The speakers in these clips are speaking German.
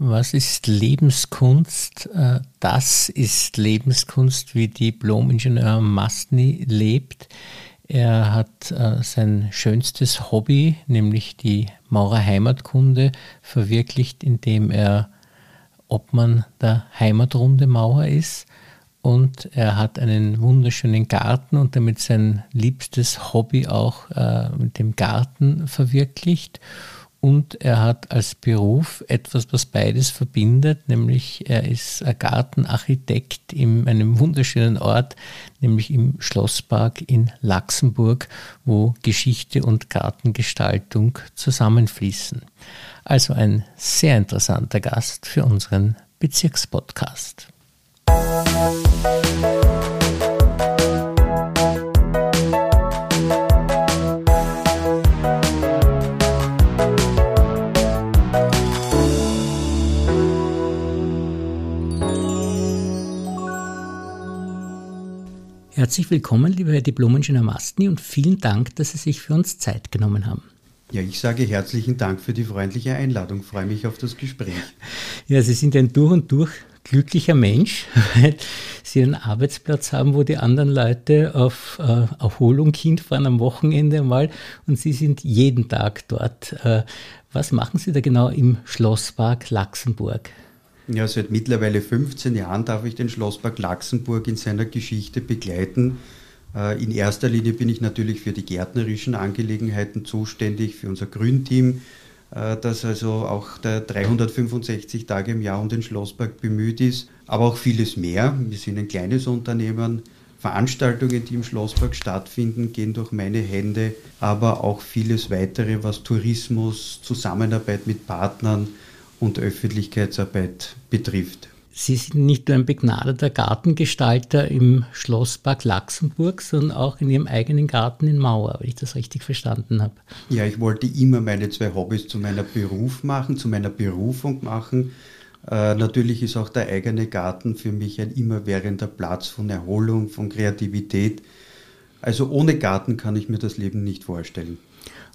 Was ist Lebenskunst? Äh, das ist Lebenskunst, wie Diplom-Ingenieur Mastny lebt. Er hat äh, sein schönstes Hobby, nämlich die Maurer Heimatkunde, verwirklicht, indem er Obmann der Heimatrunde Mauer ist. Und er hat einen wunderschönen Garten und damit sein liebstes Hobby auch äh, mit dem Garten verwirklicht und er hat als Beruf etwas, was beides verbindet, nämlich er ist Gartenarchitekt in einem wunderschönen Ort, nämlich im Schlosspark in Luxemburg, wo Geschichte und Gartengestaltung zusammenfließen. Also ein sehr interessanter Gast für unseren Bezirkspodcast. Musik Herzlich willkommen, lieber Herr Diplom-Ingenieur Mastny, und vielen Dank, dass Sie sich für uns Zeit genommen haben. Ja, ich sage herzlichen Dank für die freundliche Einladung. freue mich auf das Gespräch. Ja, Sie sind ein durch und durch glücklicher Mensch, weil Sie einen Arbeitsplatz haben, wo die anderen Leute auf äh, Erholung hinfahren am Wochenende mal und Sie sind jeden Tag dort. Äh, was machen Sie da genau im Schlosspark Laxenburg? Ja, seit mittlerweile 15 Jahren darf ich den Schlosspark Laxenburg in seiner Geschichte begleiten. Äh, in erster Linie bin ich natürlich für die gärtnerischen Angelegenheiten zuständig, für unser Grünteam, äh, das also auch der 365 Tage im Jahr um den Schlosspark bemüht ist, aber auch vieles mehr. Wir sind ein kleines Unternehmen. Veranstaltungen, die im Schlosspark stattfinden, gehen durch meine Hände, aber auch vieles weitere, was Tourismus, Zusammenarbeit mit Partnern, und Öffentlichkeitsarbeit betrifft. Sie sind nicht nur ein begnadeter Gartengestalter im Schlosspark Laxenburg, sondern auch in Ihrem eigenen Garten in Mauer, wenn ich das richtig verstanden habe. Ja, ich wollte immer meine zwei Hobbys zu meiner Beruf machen, zu meiner Berufung machen. Äh, natürlich ist auch der eigene Garten für mich ein immerwährender Platz von Erholung, von Kreativität. Also ohne Garten kann ich mir das Leben nicht vorstellen.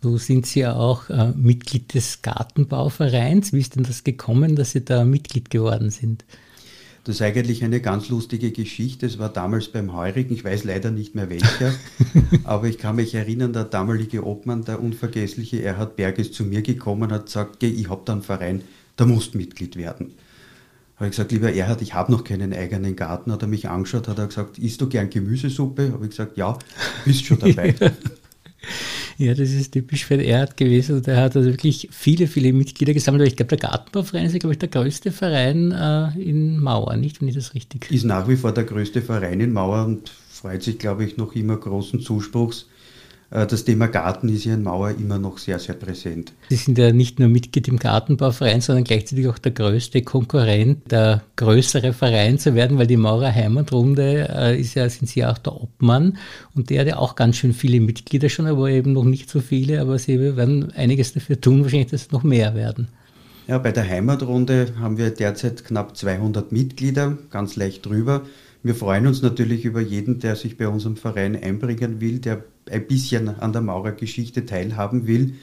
So sind Sie ja auch äh, Mitglied des Gartenbauvereins. Wie ist denn das gekommen, dass Sie da Mitglied geworden sind? Das ist eigentlich eine ganz lustige Geschichte. Es war damals beim Heurigen, ich weiß leider nicht mehr welcher, aber ich kann mich erinnern, der damalige Obmann, der unvergessliche Erhard Berg, ist zu mir gekommen und hat gesagt, ich habe da einen Verein, da musst Mitglied werden. Habe ich gesagt, lieber Erhard, ich habe noch keinen eigenen Garten. Hat er mich angeschaut, hat er gesagt, isst du gern Gemüsesuppe? Habe ich gesagt, ja, bist schon dabei. Ja, das ist typisch für den Erhard gewesen. Und er hat also wirklich viele, viele Mitglieder gesammelt. Aber ich glaube, der Gartenbauverein ist, glaube ich, der größte Verein äh, in Mauer, nicht? Wenn ich das richtig. Ist nach wie vor der größte Verein in Mauer und freut sich, glaube ich, noch immer großen Zuspruchs. Äh, das Thema Garten ist hier in Mauer immer noch sehr, sehr präsent. Sie sind ja nicht nur Mitglied im Gartenbauverein, sondern gleichzeitig auch der größte Konkurrent, der größere Verein zu werden, weil die Maurer Heimatrunde äh, ist ja, sind Sie ja auch der Obmann und der hat ja auch ganz schön viele Mitglieder schon, aber eben noch nicht so viele, aber Sie werden einiges dafür tun, wahrscheinlich, dass es noch mehr werden. Ja, bei der Heimatrunde haben wir derzeit knapp 200 Mitglieder, ganz leicht drüber. Wir freuen uns natürlich über jeden, der sich bei unserem Verein einbringen will, der ein bisschen an der Maurergeschichte teilhaben will,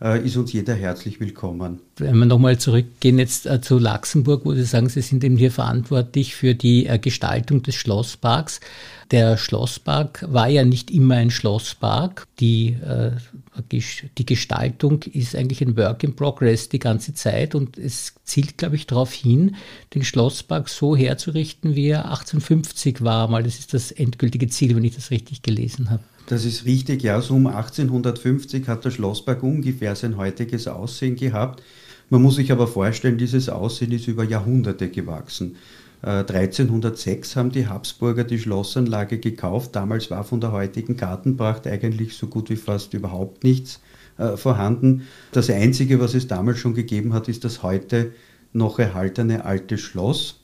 ist uns jeder herzlich willkommen. Wenn wir nochmal zurückgehen jetzt äh, zu Luxemburg, wo Sie sagen, Sie sind eben hier verantwortlich für die äh, Gestaltung des Schlossparks. Der Schlosspark war ja nicht immer ein Schlosspark. Die, äh, die Gestaltung ist eigentlich ein Work in Progress die ganze Zeit und es zielt, glaube ich, darauf hin, den Schlosspark so herzurichten, wie er 1850 war. Mal, das ist das endgültige Ziel, wenn ich das richtig gelesen habe. Das ist richtig, ja, so um 1850 hat der Schlosspark ungefähr sein heutiges Aussehen gehabt. Man muss sich aber vorstellen, dieses Aussehen ist über Jahrhunderte gewachsen. 1306 äh, haben die Habsburger die Schlossanlage gekauft. Damals war von der heutigen Gartenpracht eigentlich so gut wie fast überhaupt nichts äh, vorhanden. Das Einzige, was es damals schon gegeben hat, ist das heute noch erhaltene alte Schloss.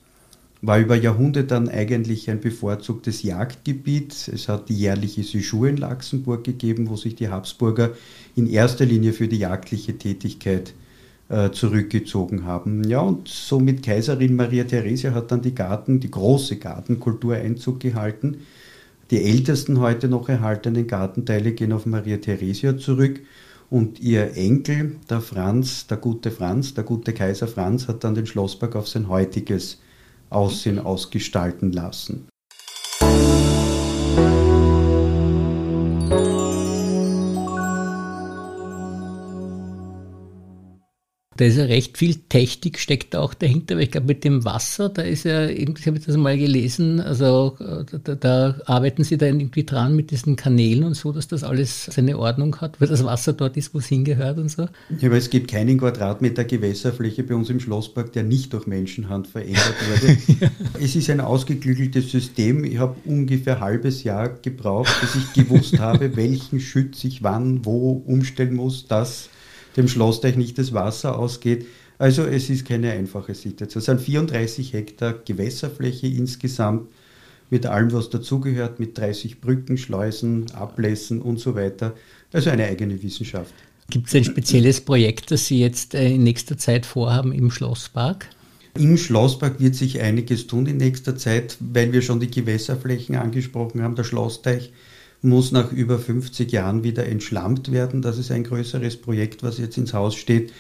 War über Jahrhunderte dann eigentlich ein bevorzugtes Jagdgebiet. Es hat die jährliche Séjour in Laxenburg gegeben, wo sich die Habsburger in erster Linie für die jagdliche Tätigkeit äh, zurückgezogen haben. Ja, und somit Kaiserin Maria Theresia hat dann die Garten, die große Gartenkultur Einzug gehalten. Die ältesten heute noch erhaltenen Gartenteile gehen auf Maria Theresia zurück. Und ihr Enkel, der Franz, der gute Franz, der gute Kaiser Franz, hat dann den Schlosspark auf sein heutiges Aussehen ausgestalten lassen. Da ist ja recht viel Technik steckt auch dahinter, aber ich glaube mit dem Wasser, da ist ja, ich habe das mal gelesen, also da, da, arbeiten sie da irgendwie dran mit diesen Kanälen und so, dass das alles seine Ordnung hat, weil das Wasser dort ist, wo es hingehört und so. Ja, aber es gibt keinen Quadratmeter Gewässerfläche bei uns im Schlosspark, der nicht durch Menschenhand verändert wurde. ja. Es ist ein ausgeklügeltes System. Ich habe ungefähr ein halbes Jahr gebraucht, bis ich gewusst habe, welchen Schütz ich wann, wo umstellen muss, dass dem Schlossteich nicht das Wasser ausgeht. Also es ist keine einfache Situation. Es sind 34 Hektar Gewässerfläche insgesamt mit allem, was dazugehört, mit 30 Brücken, Schleusen, Ablässen und so weiter. Also eine eigene Wissenschaft. Gibt es ein spezielles Projekt, das Sie jetzt äh, in nächster Zeit vorhaben im Schlosspark? Im Schlosspark wird sich einiges tun in nächster Zeit, weil wir schon die Gewässerflächen angesprochen haben. Der Schlossteich muss nach über 50 Jahren wieder entschlammt werden. Das ist ein größeres Projekt, was jetzt ins Haus steht.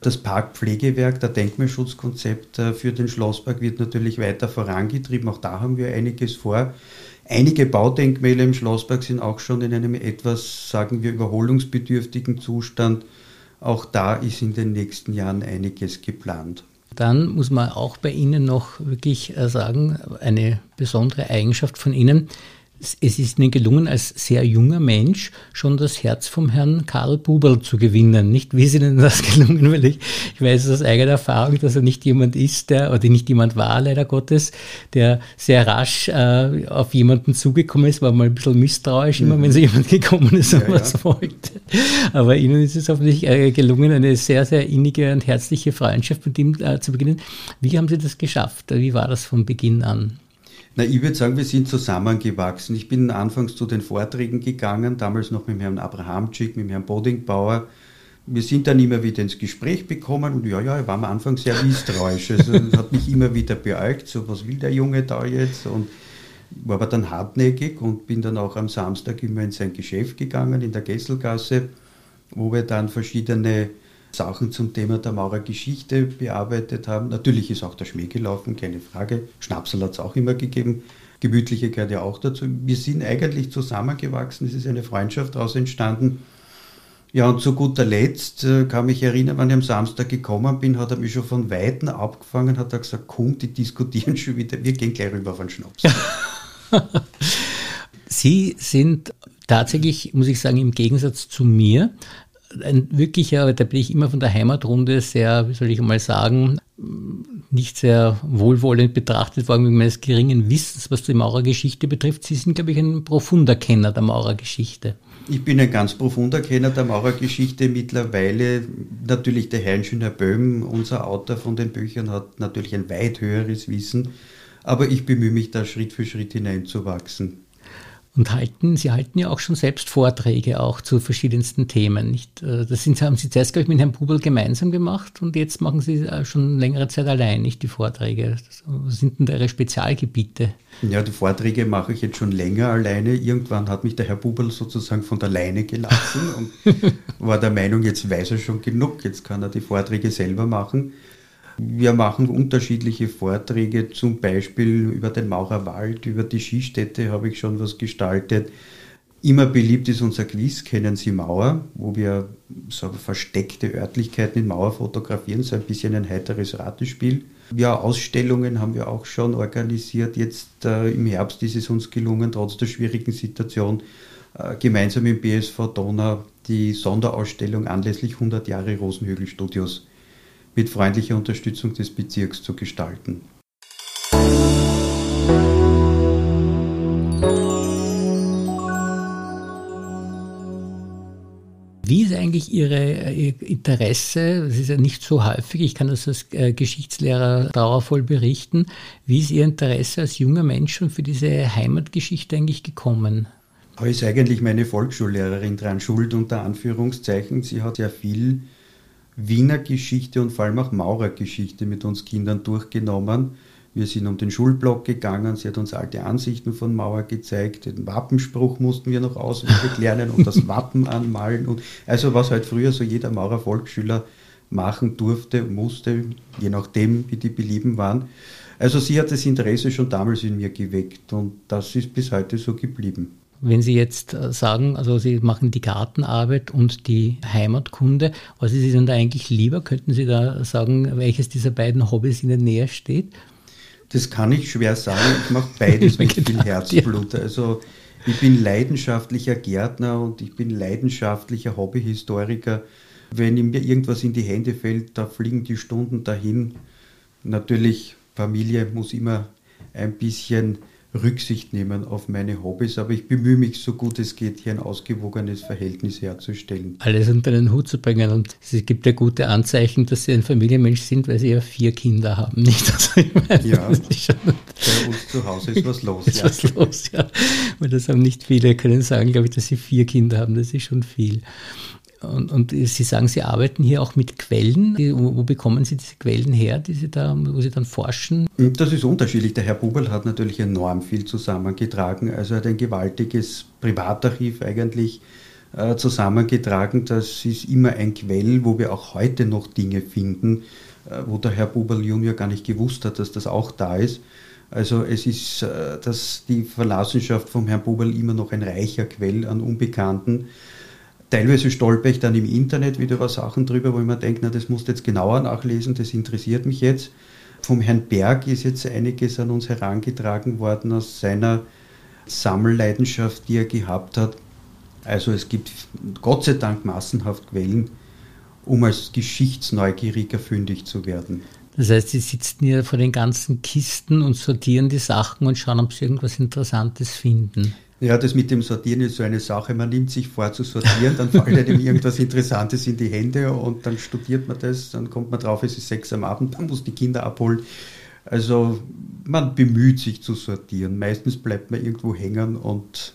Das Parkpflegewerk, der Denkmalschutzkonzept äh, für den Schlosspark wird natürlich weiter vorangetrieben. Auch da haben wir einiges vor. Einige Baudenkmäler im Schlosspark sind auch schon in einem etwas, sagen wir, überholungsbedürftigen Zustand. Auch da ist in den nächsten Jahren einiges geplant. Dann muss man auch bei Ihnen noch wirklich äh, sagen, eine besondere Eigenschaft von Ihnen es ist Ihnen gelungen, als sehr junger Mensch schon das Herz vom Herrn Karl Buberl zu gewinnen. Nicht, wie ist Ihnen das gelungen? Weil ich, ich weiß aus eigener Erfahrung, dass er nicht jemand ist, der, oder nicht jemand war, leider Gottes, der sehr rasch äh, auf jemanden zugekommen ist, war mal ein bisschen misstrauisch, immer mhm. wenn so jemand gekommen ist und ja, was ja. wollte. Aber Ihnen ist es hoffentlich äh, gelungen, eine sehr, sehr innige und herzliche Freundschaft mit ihm äh, zu beginnen. Wie haben Sie das geschafft? Wie war das von Beginn an? Na, ich würde sagen, wir sind zusammengewachsen. Ich bin anfangs zu den Vorträgen gegangen, damals noch mit Herrn Abrahamczyk, mit Herrn Bodingbauer. Wir sind dann immer wieder ins Gespräch gekommen und ja, ja, er war am Anfang sehr misstrauisch. Also hat mich immer wieder beäugt, so was will der Junge da jetzt? Und war aber dann hartnäckig und bin dann auch am Samstag immer in sein Geschäft gegangen, in der Gesselgasse, wo wir dann verschiedene Sachen zum Thema der Maurergeschichte bearbeitet haben. Natürlich ist auch der Schmäh gelaufen, keine Frage. Schnapsel hat es auch immer gegeben. Gemütliche gehört ja auch dazu. Wir sind eigentlich zusammengewachsen, es ist eine Freundschaft daraus entstanden. Ja, und zu guter Letzt äh, kann mich erinnern, wann ich am Samstag gekommen bin, hat er mich schon von Weitem abgefangen, hat er gesagt, komm, die diskutieren schon wieder, wir gehen gleich rüber einen Schnaps. Sie sind tatsächlich, muss ich sagen, im Gegensatz zu mir, ein wirklicher, da bin ich immer von der Heimatrunde sehr, wie soll ich mal sagen, nicht sehr wohlwollend betrachtet worden wegen meines geringen Wissens, was die Maurergeschichte betrifft. Sie sind, glaube ich, ein profunder Kenner der Maurergeschichte. Ich bin ein ganz profunder Kenner der Maurergeschichte. Mittlerweile natürlich der Herr Schöner Böhm, unser Autor von den Büchern, hat natürlich ein weit höheres Wissen. Aber ich bemühe mich da Schritt für Schritt hineinzuwachsen und halten, Sie halten ja auch schon selbst Vorträge auch zu verschiedensten Themen. Nicht? Äh, das sind, haben Sie zuerst, glaube ich, mit Herrn Bubel gemeinsam gemacht und jetzt machen Sie äh, schon längere Zeit allein, nicht die Vorträge. Was sind denn da Ihre Spezialgebiete? Ja, die Vorträge mache ich jetzt schon länger alleine. Irgendwann hat mich der Herr Bubel sozusagen von der Leine gelassen und war der Meinung, jetzt weiß er schon genug, jetzt kann er die Vorträge selber machen. Wir machen unterschiedliche Vorträge, zum Beispiel über den Maurerwald, über die Skistätte habe ich schon was gestaltet. Immer beliebt ist unser Quiz, kennen Sie Mauer, wo wir so versteckte Örtlichkeiten in Mauer fotografieren, so ein bisschen ein heiteres Ratespiel. Ja, Ausstellungen haben wir auch schon organisiert. Jetzt äh, im Herbst ist es uns gelungen, trotz der schwierigen Situation, äh, gemeinsam im BSV Donau die Sonderausstellung anlässlich 100 Jahre Rosenhügel Studios mit freundlicher Unterstützung des Bezirks zu gestalten. Wie ist eigentlich Ihre, Ihr Interesse, das ist ja nicht so häufig, ich kann das als äh, Geschichtslehrer dauervoll berichten, wie ist Ihr Interesse als junger Mensch schon für diese Heimatgeschichte eigentlich gekommen? Da ist eigentlich meine Volksschullehrerin dran schuld, unter Anführungszeichen. Sie hat sehr viel Wiener Geschichte und vor allem auch Maurergeschichte mit uns Kindern durchgenommen. Wir sind um den Schulblock gegangen, sie hat uns alte Ansichten von Mauer gezeigt, den Wappenspruch mussten wir noch auswendig lernen und das Wappen anmalen. Und also was halt früher so jeder Maurer Volksschüler machen durfte, musste, je nachdem, wie die Belieben waren. Also sie hat das Interesse schon damals in mir geweckt und das ist bis heute so geblieben. Wenn Sie jetzt äh, sagen, also Sie machen die Gartenarbeit und die Heimatkunde, was ist Ihnen da eigentlich lieber? Könnten Sie da sagen, welches dieser beiden Hobbys Ihnen näher steht? Das kann ich schwer sagen. Ich mache beides mit viel Herzblut. Also ich bin leidenschaftlicher Gärtner und ich bin leidenschaftlicher Hobbyhistoriker. Wenn mir irgendwas in die Hände fällt, da fliegen die Stunden dahin. Natürlich, Familie muss immer ein bisschen Rücksicht nehmen auf meine Hobbys, aber ich bemühe mich so gut es geht, hier ein ausgewogenes Verhältnis herzustellen. Alles unter den Hut zu bringen und es gibt ja gute Anzeichen, dass Sie ein Familienmensch sind, weil Sie ja vier Kinder haben, nicht? Also ich meine, ja, bei uns zu Hause ist was los. ist ja. was los, ja. Weil das haben nicht viele, können sagen, glaube ich, dass Sie vier Kinder haben, das ist schon viel. Und, und, Sie sagen, Sie arbeiten hier auch mit Quellen. Wo, wo, bekommen Sie diese Quellen her, die Sie da, wo Sie dann forschen? Das ist unterschiedlich. Der Herr Bubel hat natürlich enorm viel zusammengetragen. Also er hat ein gewaltiges Privatarchiv eigentlich äh, zusammengetragen. Das ist immer ein Quell, wo wir auch heute noch Dinge finden, äh, wo der Herr Bubel Junior gar nicht gewusst hat, dass das auch da ist. Also es ist äh, dass die Verlassenschaft vom Herrn Bubel immer noch ein reicher Quell an Unbekannten. Teilweise stolper ich dann im Internet wieder über Sachen drüber, wo ich mir denke, na, das musst du jetzt genauer nachlesen, das interessiert mich jetzt. Vom Herrn Berg ist jetzt einiges an uns herangetragen worden aus seiner Sammelleidenschaft, die er gehabt hat. Also es gibt Gott sei Dank massenhaft Quellen, um als Geschichtsneugieriger fündig zu werden. Das heißt, Sie sitzen hier vor den ganzen Kisten und sortieren die Sachen und schauen, ob Sie irgendwas Interessantes finden. Ja, das mit dem Sortieren ist so eine Sache. Man nimmt sich vor zu sortieren, dann fällt einem irgendwas Interessantes in die Hände und dann studiert man das, dann kommt man drauf, es ist sechs am Abend, man muss die Kinder abholen. Also man bemüht sich zu sortieren. Meistens bleibt man irgendwo hängen und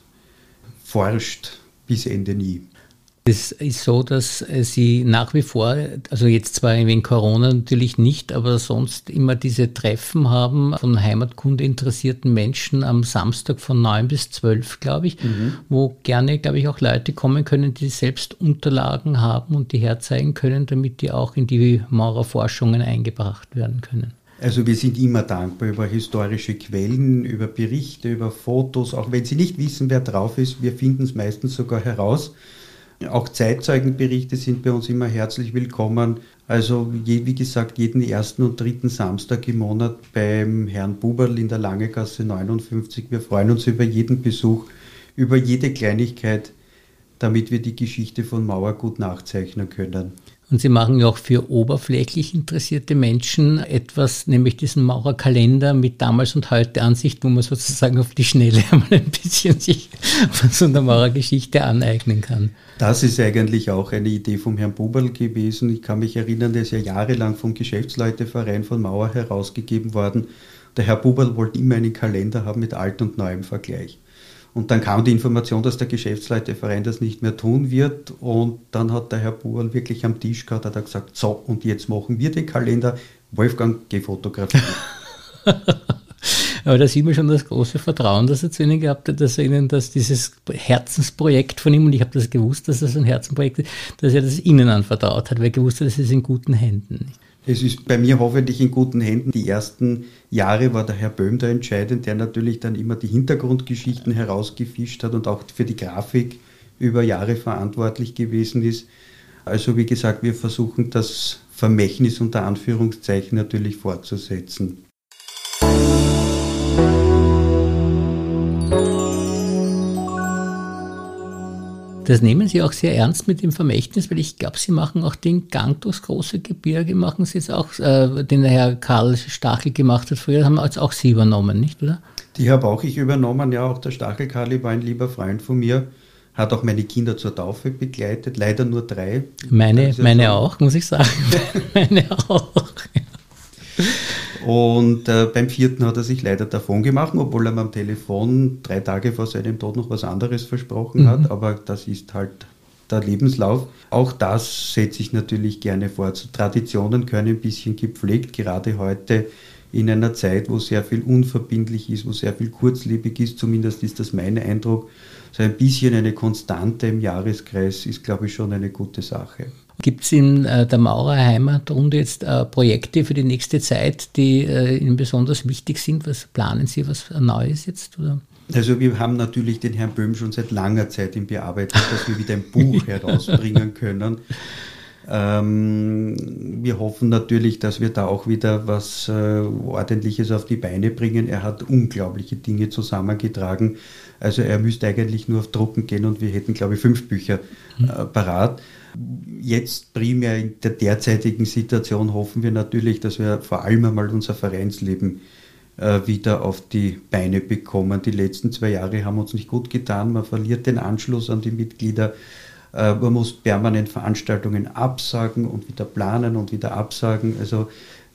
forscht bis Ende nie. Es ist so, dass äh, Sie nach wie vor, also jetzt zwar wegen Corona natürlich nicht, aber sonst immer diese Treffen haben von Heimatkunde interessierten Menschen am Samstag von 9 bis 12, glaube ich, mhm. wo gerne, glaube ich, auch Leute kommen können, die selbst Unterlagen haben und die herzeigen können, damit die auch in die Maurerforschungen eingebracht werden können. Also wir sind immer dankbar über historische Quellen, über Berichte, über Fotos, auch wenn Sie nicht wissen, wer drauf ist, wir finden es meistens sogar heraus. Auch Zeitzeugenberichte sind bei uns immer herzlich willkommen. Also wie gesagt, jeden ersten und dritten Samstag im Monat beim Herrn Buberl in der Langegasse 59. Wir freuen uns über jeden Besuch, über jede Kleinigkeit, damit wir die Geschichte von Mauer gut nachzeichnen können. Und Sie machen ja auch für oberflächlich interessierte Menschen etwas, nämlich diesen Maurerkalender mit damals und heute Ansicht, wo man sozusagen auf die Schnelle einmal ein bisschen sich von so einer Maurergeschichte aneignen kann. Das ist eigentlich auch eine Idee vom Herrn Buberl gewesen. Ich kann mich erinnern, der ist ja jahrelang vom Geschäftsleuteverein von Mauer herausgegeben worden. Der Herr Buberl wollte immer einen Kalender haben mit alt und neuem Vergleich. Und dann kam die Information, dass der Geschäftsleiterverein das nicht mehr tun wird. Und dann hat der Herr Buhl wirklich am Tisch gehabt, hat er gesagt, so, und jetzt machen wir den Kalender. Wolfgang, geh fotografieren. Aber da sieht man schon das große Vertrauen, das er zu Ihnen gehabt hat, dass er Ihnen das, dieses Herzensprojekt von ihm, und ich habe das gewusst, dass das ein Herzensprojekt ist, dass er das Ihnen anvertraut hat, weil er gewusst hat, das ist in guten Händen. Es ist bei mir hoffentlich in guten Händen. Die ersten Jahre war der Herr Böhm da entscheidend, der natürlich dann immer die Hintergrundgeschichten herausgefischt hat und auch für die Grafik über Jahre verantwortlich gewesen ist. Also wie gesagt, wir versuchen das Vermächtnis unter Anführungszeichen natürlich fortzusetzen. Das nehmen Sie auch sehr ernst mit dem Vermächtnis, weil ich glaube, Sie machen auch den Gang durchs große Gebirge, machen Sie jetzt auch, äh, den der Herr Karl Stachel gemacht hat früher, haben jetzt auch Sie übernommen, nicht, oder? Die habe auch ich übernommen, ja, auch der Stachel Karli war ein lieber Freund von mir, hat auch meine Kinder zur Taufe begleitet, leider nur drei. Meine, meine auch, muss ich sagen. meine auch. Und äh, beim vierten hat er sich leider davon gemacht, obwohl er mir am Telefon drei Tage vor seinem Tod noch was anderes versprochen mhm. hat. Aber das ist halt der Lebenslauf. Auch das setze ich natürlich gerne fort. Traditionen können ein bisschen gepflegt. Gerade heute in einer Zeit, wo sehr viel unverbindlich ist, wo sehr viel kurzlebig ist, zumindest ist das mein Eindruck, so ein bisschen eine Konstante im Jahreskreis ist, glaube ich, schon eine gute Sache. Gibt es in äh, der Maurer Heimatrunde jetzt äh, Projekte für die nächste Zeit, die äh, Ihnen besonders wichtig sind? Was planen Sie, was Neues jetzt? Oder? Also wir haben natürlich den Herrn Böhm schon seit langer Zeit in Bearbeitung, dass wir wieder ein Buch herausbringen können. Ähm, wir hoffen natürlich, dass wir da auch wieder was äh, Ordentliches auf die Beine bringen. Er hat unglaubliche Dinge zusammengetragen. Also er müsste eigentlich nur auf Drucken gehen und wir hätten, glaube ich, fünf Bücher äh, parat. Jetzt primär in der derzeitigen Situation hoffen wir natürlich, dass wir vor allem einmal unser Vereinsleben äh, wieder auf die Beine bekommen. Die letzten zwei Jahre haben uns nicht gut getan. Man verliert den Anschluss an die Mitglieder. Äh, man muss permanent Veranstaltungen absagen und wieder planen und wieder absagen. Also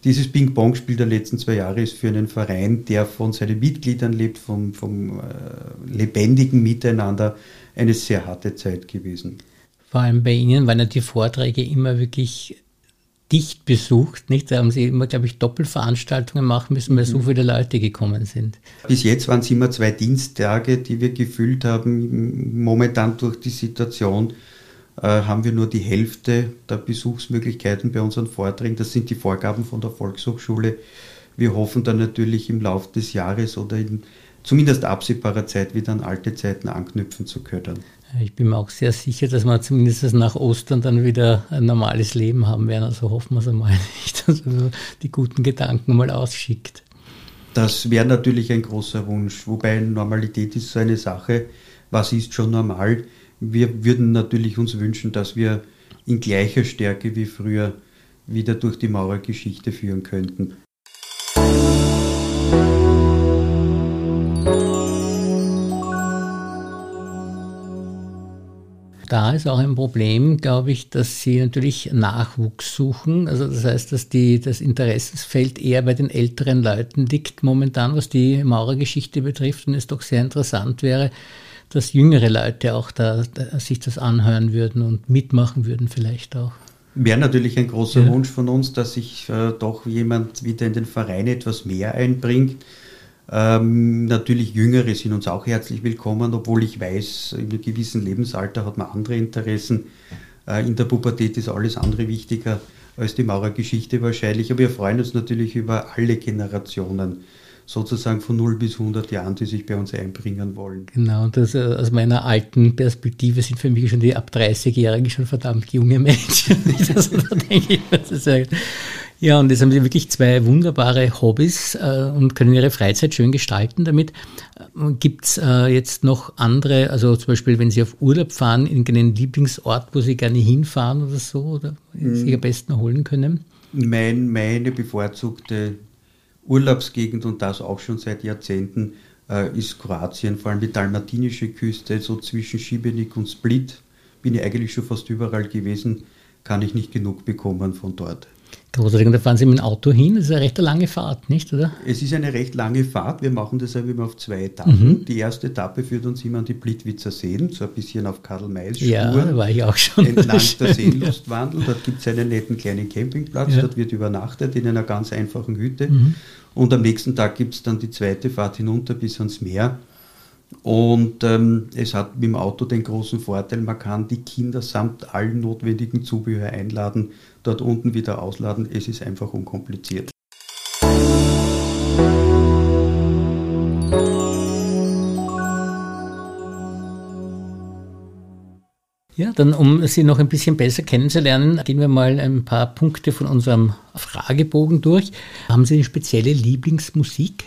dieses Ping-Pong-Spiel der letzten zwei Jahre ist für einen Verein, der von seinen Mitgliedern lebt, vom, vom äh, lebendigen Miteinander, eine sehr harte Zeit gewesen. Vor allem bei Ihnen waren ja die Vorträge immer wirklich dicht besucht, nicht? Da haben Sie immer, glaube ich, Doppelveranstaltungen machen müssen, weil so mhm. viele Leute gekommen sind. Bis jetzt waren es immer zwei Diensttage, die wir gefüllt haben. Momentan durch die Situation äh, haben wir nur die Hälfte der Besuchsmöglichkeiten bei unseren Vorträgen. Das sind die Vorgaben von der Volkshochschule. Wir hoffen dann natürlich im Laufe des Jahres oder in zumindest absehbarer Zeit wieder an alte Zeiten anknüpfen zu können. Ich bin mir auch sehr sicher, dass wir zumindest nach Ostern dann wieder ein normales Leben haben werden. Also hoffen wir es einmal nicht, dass man die guten Gedanken mal ausschickt. Das wäre natürlich ein großer Wunsch. Wobei Normalität ist so eine Sache. Was ist schon normal? Wir würden natürlich uns wünschen, dass wir in gleicher Stärke wie früher wieder durch die Maurergeschichte führen könnten. Da ist auch ein Problem, glaube ich, dass sie natürlich Nachwuchs suchen. Also das heißt, dass die, das Interessensfeld eher bei den älteren Leuten liegt momentan, was die Maurergeschichte betrifft und es doch sehr interessant wäre, dass jüngere Leute auch da, da sich das anhören würden und mitmachen würden vielleicht auch. Wäre natürlich ein großer ja. Wunsch von uns, dass sich äh, doch jemand wieder in den Verein etwas mehr einbringt ähm, natürlich Jüngere sind uns auch herzlich willkommen, obwohl ich weiß, in einem gewissen Lebensalter hat man andere Interessen. Äh, in der Pubertät ist alles andere wichtiger als die Maurergeschichte wahrscheinlich. Aber wir freuen uns natürlich über alle Generationen sozusagen von 0 bis 100 Jahren, die sich bei uns einbringen wollen. Genau, und das, äh, aus meiner alten Perspektive sind für mich schon die ab 30-Jährigen schon verdammt junge Menschen. also, da denke ich, das ist ja, und jetzt haben Sie wirklich zwei wunderbare Hobbys äh, und können Ihre Freizeit schön gestalten damit. Äh, Gibt es äh, jetzt noch andere, also zum Beispiel, wenn Sie auf Urlaub fahren, irgendeinen Lieblingsort, wo Sie gerne hinfahren oder so, oder mhm. sich am besten erholen können? Mein, meine bevorzugte Urlaubsgegend und das auch schon seit Jahrzehnten äh, ist Kroatien, vor allem die dalmatinische Küste, so zwischen Šibenik und Split. Bin ich eigentlich schon fast überall gewesen, kann ich nicht genug bekommen von dort. Großartig. Und da fahren Sie mit dem Auto hin. Das ist eine recht lange Fahrt, nicht, oder? Es ist eine recht lange Fahrt. Wir machen das immer auf zwei Etappen. Mhm. Die erste Etappe führt uns immer an die Blitwitzer Seen, so ein bisschen auf Karl Mays Spur. Ja, da war ich auch schon. Entlang der Seelustwandel. Dort gibt es einen netten kleinen Campingplatz. Ja. Dort wird übernachtet in einer ganz einfachen Hütte. Mhm. Und am nächsten Tag gibt es dann die zweite Fahrt hinunter bis ans Meer. Und ähm, es hat mit dem Auto den großen Vorteil, man kann die Kinder samt allen notwendigen Zubehör einladen, dort unten wieder ausladen. Es ist einfach unkompliziert. Ja, dann um Sie noch ein bisschen besser kennenzulernen, gehen wir mal ein paar Punkte von unserem Fragebogen durch. Haben Sie eine spezielle Lieblingsmusik?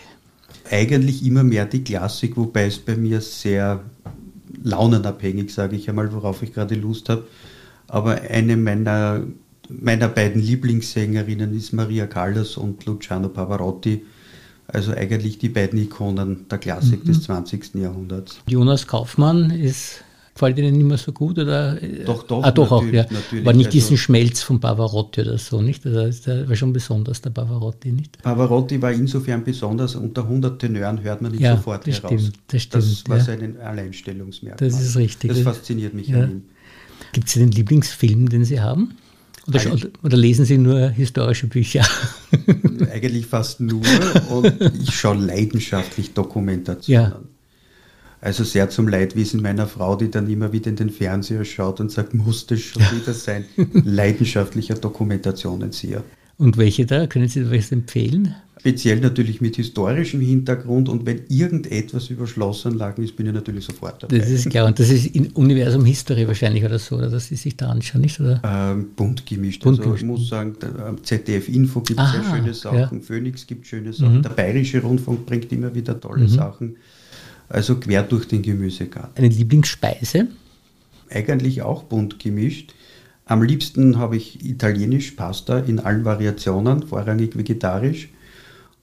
Eigentlich immer mehr die Klassik, wobei es bei mir sehr launenabhängig, sage ich einmal, worauf ich gerade Lust habe. Aber eine meiner, meiner beiden Lieblingssängerinnen ist Maria Callas und Luciano Pavarotti. Also eigentlich die beiden Ikonen der Klassik mhm. des 20. Jahrhunderts. Jonas Kaufmann ist Gefällt Ihnen nicht mehr so gut? Oder? Doch, doch. Ah, doch auch, ja. Aber nicht also, diesen Schmelz von Pavarotti oder so, nicht? Also, der war schon besonders, der Pavarotti, nicht? Pavarotti war insofern besonders, unter 100 Tenören hört man ihn ja, sofort das heraus. Stimmt, das stimmt. Das war ja. sein Alleinstellungsmerkmal. Das ist richtig. Das fasziniert mich ja. an ihm. Gibt es einen Lieblingsfilm, den Sie haben? Oder, oder, lesen Sie nur historische Bücher? Eigentlich fast nur und ich schaue leidenschaftlich Dokumentationen. Ja. Also sehr zum Leidwissen meiner Frau, die dann immer wieder in den Fernseher schaut und sagt, muss das schon wieder sein? Leidenschaftlicher Dokumentationsseher. Und welche da? Können Sie was empfehlen? Speziell natürlich mit historischem Hintergrund und wenn irgendetwas über Schlossanlagen ist, bin ich natürlich sofort dabei. Das ist klar und das ist in Universum History wahrscheinlich oder so, oder dass Sie sich da anschauen, nicht? Oder? Ähm, bunt gemischt. Bunt also ich muss sagen, ZDF Info gibt sehr schöne Sachen, ja. Phoenix gibt schöne Sachen, mhm. der Bayerische Rundfunk bringt immer wieder tolle mhm. Sachen. Also quer durch den Gemüsegarten. Eine Lieblingsspeise? Eigentlich auch bunt gemischt. Am liebsten habe ich italienisch Pasta in allen Variationen, vorrangig vegetarisch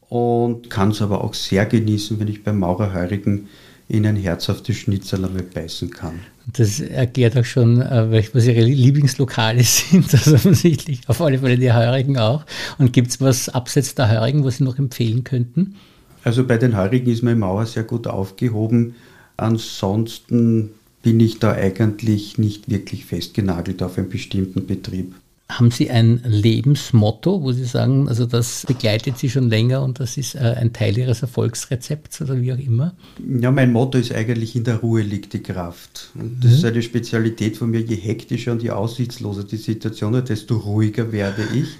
und kann es aber auch sehr genießen, wenn ich beim Maurerheurigen in ein herzhaftes Schnitzel einmal beißen kann. Das erklärt auch schon, äh, was Ihre Lieblingslokale sind, also offensichtlich auf alle Fälle die Heurigen auch. Und gibt es was abseits der Heurigen, was Sie noch empfehlen könnten? Also bei den Heurigen ist mein Mauer sehr gut aufgehoben. Ansonsten bin ich da eigentlich nicht wirklich festgenagelt auf einen bestimmten Betrieb. Haben Sie ein Lebensmotto, wo Sie sagen, also das begleitet Sie schon länger und das ist äh, ein Teil Ihres Erfolgsrezepts oder wie auch immer? Ja, mein Motto ist eigentlich, in der Ruhe liegt die Kraft. Und das mhm. ist eine Spezialität von mir, je hektischer und je aussichtsloser die Situation ist, desto ruhiger werde ich.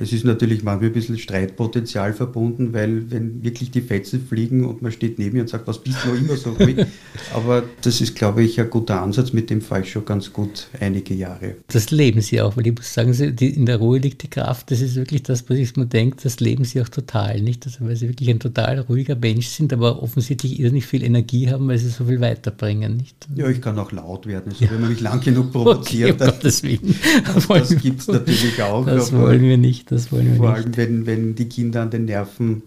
Es ist natürlich manchmal ein bisschen Streitpotenzial verbunden, weil wenn wirklich die Fetzen fliegen und man steht neben mir und sagt, was bist du noch immer so ruhig? Aber das ist, glaube ich, ein guter Ansatz, mit dem fahre ich schon ganz gut einige Jahre. Das leben Sie auch, weil ich muss sagen, in der Ruhe liegt die Kraft. Das ist wirklich das, was ich mir denke, das leben Sie auch total, nicht? Also, weil Sie wirklich ein total ruhiger Mensch sind, aber offensichtlich irrsinnig viel Energie haben, weil Sie so viel weiterbringen, nicht? Ja, ich kann auch laut werden, also ja. wenn man mich lang genug provoziert. Okay, um. Das, das gibt es natürlich auch. Das wollen wir nicht das wollen wir Vor nicht. allem, wenn, wenn die Kinder an den Nerven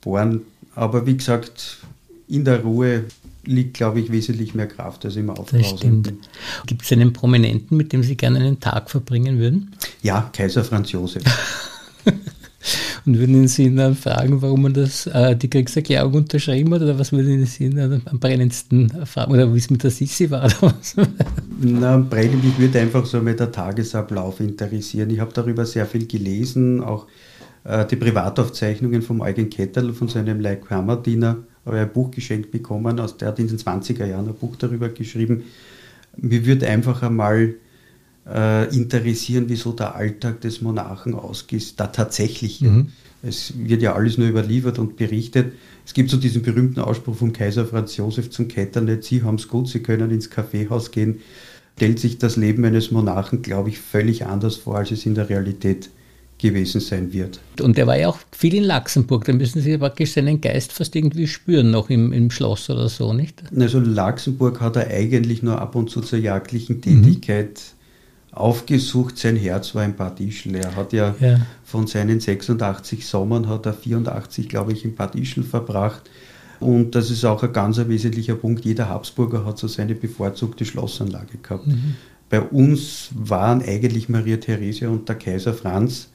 bohren. Aber wie gesagt, in der Ruhe liegt, glaube ich, wesentlich mehr Kraft als im Aufbrausen. Gibt es einen Prominenten, mit dem Sie gerne einen Tag verbringen würden? Ja, Kaiser Franz Josef. Und würden Sie ihn dann fragen, warum man das, äh, die Kriegserklärung unterschrieben hat, oder was würden Sie ihn am brennendsten fragen, oder wie es mit der Sissi war? Na, brennend, mich würde einfach so mit der Tagesablauf interessieren. Ich habe darüber sehr viel gelesen, auch äh, die Privataufzeichnungen vom Eugen Ketterl, von seinem Like Kammerdiener, habe ein Buch geschenkt bekommen, aus der hat in den 20er Jahren ein Buch darüber geschrieben. Mir würde einfach einmal äh, interessieren, wieso der Alltag des Monarchen ausgeht, da tatsächlich. Mhm. Es wird ja alles nur überliefert und berichtet. Es gibt so diesen berühmten Ausspruch vom Kaiser Franz Josef zum Ketternet, Sie haben es gut, Sie können ins Kaffeehaus gehen. Stellt sich das Leben eines Monarchen, glaube ich, völlig anders vor, als es in der Realität gewesen sein wird. Und er war ja auch viel in Luxemburg, da müssen Sie praktisch seinen Geist fast irgendwie spüren, noch im, im Schloss oder so, nicht? Also Luxemburg hat er eigentlich nur ab und zu zur jagdlichen Tätigkeit mhm aufgesucht. Sein Herz war ein Ischl. Er hat ja, ja, von seinen 86 Sommern hat er 84, glaube ich, in Ischl verbracht. Und das ist auch ein ganz wesentlicher Punkt. Jeder Habsburger hat so seine bevorzugte Schlossanlage gehabt. Mhm. Bei uns waren eigentlich Maria Theresia und der Kaiser Franz,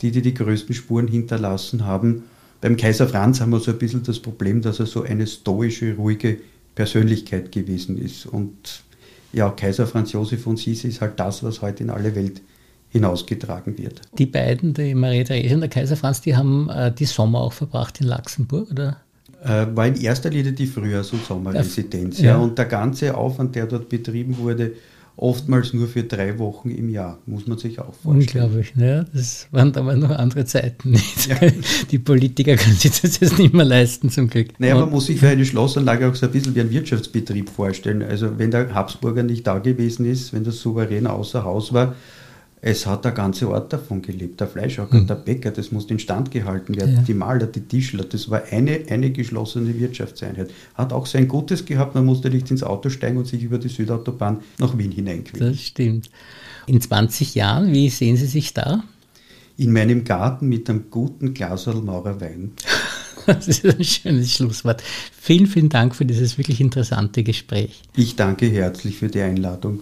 die, die die größten Spuren hinterlassen haben. Beim Kaiser Franz haben wir so ein bisschen das Problem, dass er so eine stoische, ruhige Persönlichkeit gewesen ist. Und ja, Kaiser Franz Josef von Sisi ist halt das, was heute in alle Welt hinausgetragen wird. Die beiden, die Maria Therese und der Kaiser Franz, die haben äh, die Sommer auch verbracht in Luxemburg, oder? Äh, war in erster Linie die Frühjahrs- und Sommerresidenz. Ja. ja. Und der ganze Aufwand, der dort betrieben wurde, oftmals nur für drei Wochen im Jahr, muss man sich auch vorstellen. Unglaublich, ne? das waren aber noch andere Zeiten. Ja. Die Politiker können sich das jetzt nicht mehr leisten, zum Glück. Naja, man muss sich für eine Schlossanlage auch so ein bisschen wie ein Wirtschaftsbetrieb vorstellen. Also wenn der Habsburger nicht da gewesen ist, wenn der Souverän außer Haus war, es hat der ganze Ort davon gelebt. Der Fleischhocker, mhm. der Bäcker, das musste instand gehalten werden. Ja. Die Maler, die Tischler, das war eine, eine geschlossene Wirtschaftseinheit. Hat auch sein Gutes gehabt, man musste nicht ins Auto steigen und sich über die Südautobahn nach Wien hineinquälen. Das stimmt. In 20 Jahren, wie sehen Sie sich da? In meinem Garten mit einem guten Glas Maurer Wein. Das ist ein schönes Schlusswort. Vielen, vielen Dank für dieses wirklich interessante Gespräch. Ich danke herzlich für die Einladung.